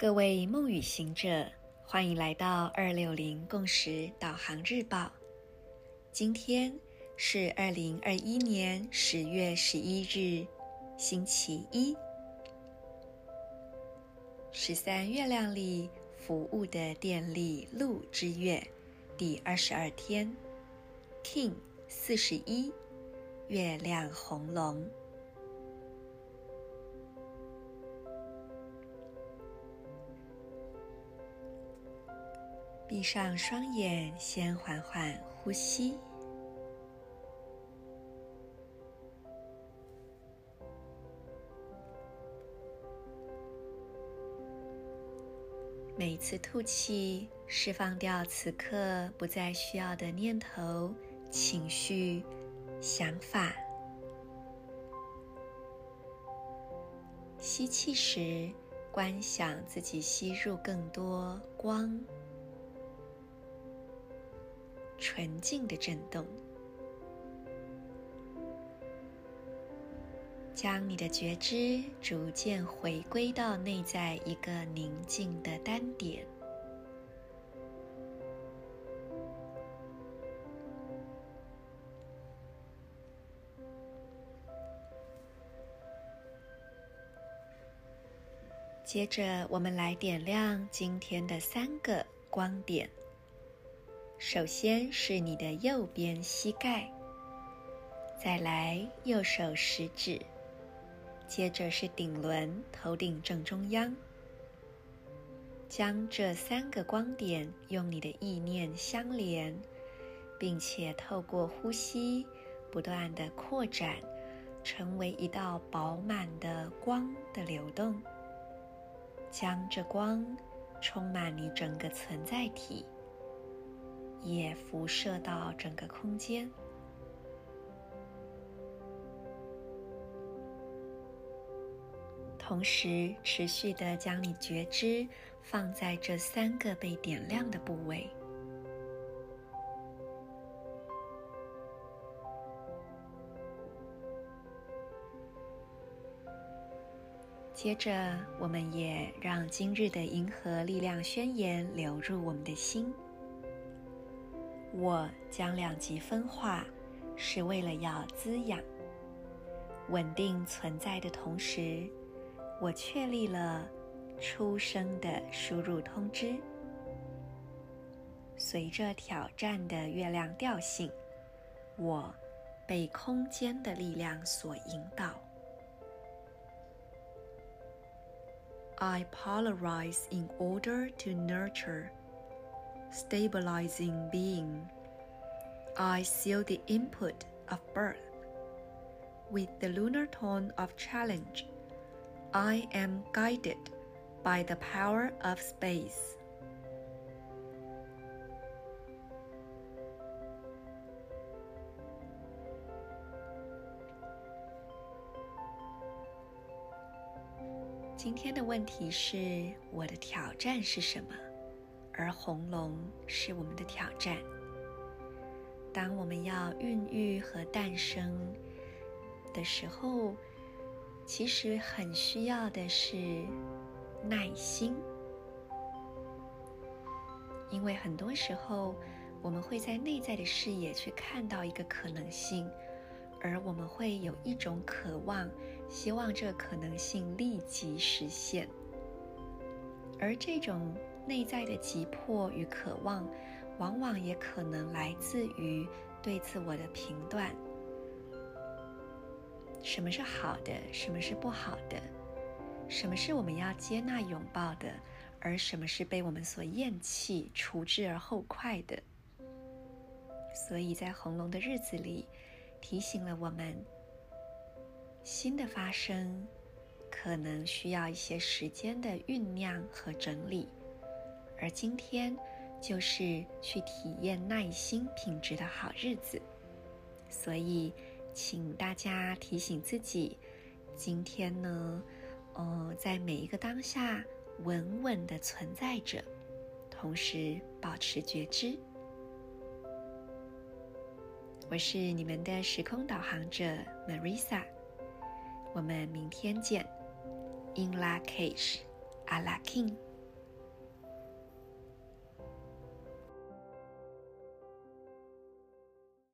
各位梦语行者，欢迎来到二六零共识导航日报。今天是二零二一年十月十一日，星期一。十三月亮里服务的电力鹿之月第二十二天，King 四十一，月亮红龙。闭上双眼，先缓缓呼吸。每次吐气，释放掉此刻不再需要的念头、情绪、想法。吸气时，观想自己吸入更多光。纯净的震动，将你的觉知逐渐回归到内在一个宁静的单点。接着，我们来点亮今天的三个光点。首先是你的右边膝盖，再来右手食指，接着是顶轮，头顶正中央。将这三个光点用你的意念相连，并且透过呼吸不断地扩展，成为一道饱满的光的流动，将这光充满你整个存在体。也辐射到整个空间，同时持续的将你觉知放在这三个被点亮的部位。接着，我们也让今日的银河力量宣言流入我们的心。我将两极分化，是为了要滋养、稳定存在的同时，我确立了出生的输入通知。随着挑战的月亮调性，我被空间的力量所引导。I polarize in order to nurture. Stabilizing being, I seal the input of birth with the lunar tone of challenge. I am guided by the power of space. 今天的问题是：我的挑战是什么？ 而红龙是我们的挑战。当我们要孕育和诞生的时候，其实很需要的是耐心，因为很多时候我们会在内在的视野去看到一个可能性，而我们会有一种渴望，希望这可能性立即实现，而这种。内在的急迫与渴望，往往也可能来自于对自我的评断：什么是好的，什么是不好的，什么是我们要接纳拥抱的，而什么是被我们所厌弃、除之而后快的。所以在红龙的日子里，提醒了我们：新的发生可能需要一些时间的酝酿和整理。而今天就是去体验耐心品质的好日子，所以请大家提醒自己，今天呢，呃，在每一个当下稳稳的存在着，同时保持觉知。我是你们的时空导航者 Marisa，我们明天见。In Lak'ech, Ala King。